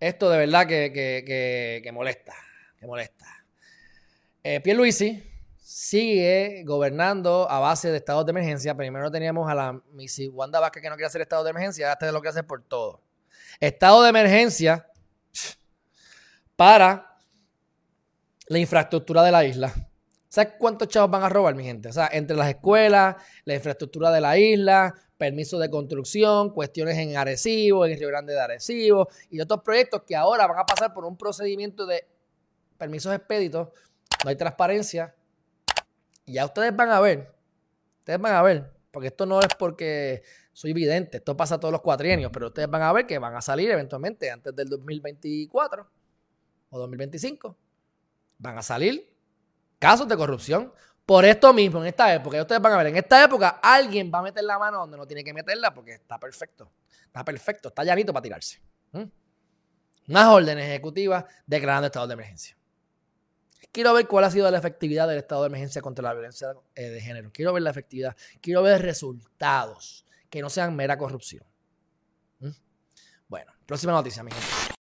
esto de verdad que, que, que, molesta, que molesta. Eh, Pierluisi sigue gobernando a base de estados de emergencia. Primero teníamos a la Missy Wanda Vázquez que no quiere hacer estado de emergencia, es lo que hace por todo. Estado de emergencia para la infraestructura de la isla. ¿Sabes cuántos chavos van a robar, mi gente? O sea, entre las escuelas, la infraestructura de la isla, permisos de construcción, cuestiones en Arecibo, en Río Grande de Arecibo y otros proyectos que ahora van a pasar por un procedimiento de permisos expeditos. No hay transparencia. Y ya ustedes van a ver, ustedes van a ver, porque esto no es porque soy vidente, esto pasa todos los cuatrienios, pero ustedes van a ver que van a salir eventualmente antes del 2024 o 2025. Van a salir casos de corrupción. Por esto mismo, en esta época, ustedes van a ver, en esta época alguien va a meter la mano donde no tiene que meterla porque está perfecto. Está perfecto, está llanito para tirarse. ¿Mm? Unas órdenes ejecutivas declarando estado de emergencia. Quiero ver cuál ha sido la efectividad del estado de emergencia contra la violencia eh, de género. Quiero ver la efectividad. Quiero ver resultados que no sean mera corrupción. Bueno, próxima noticia, mi gente.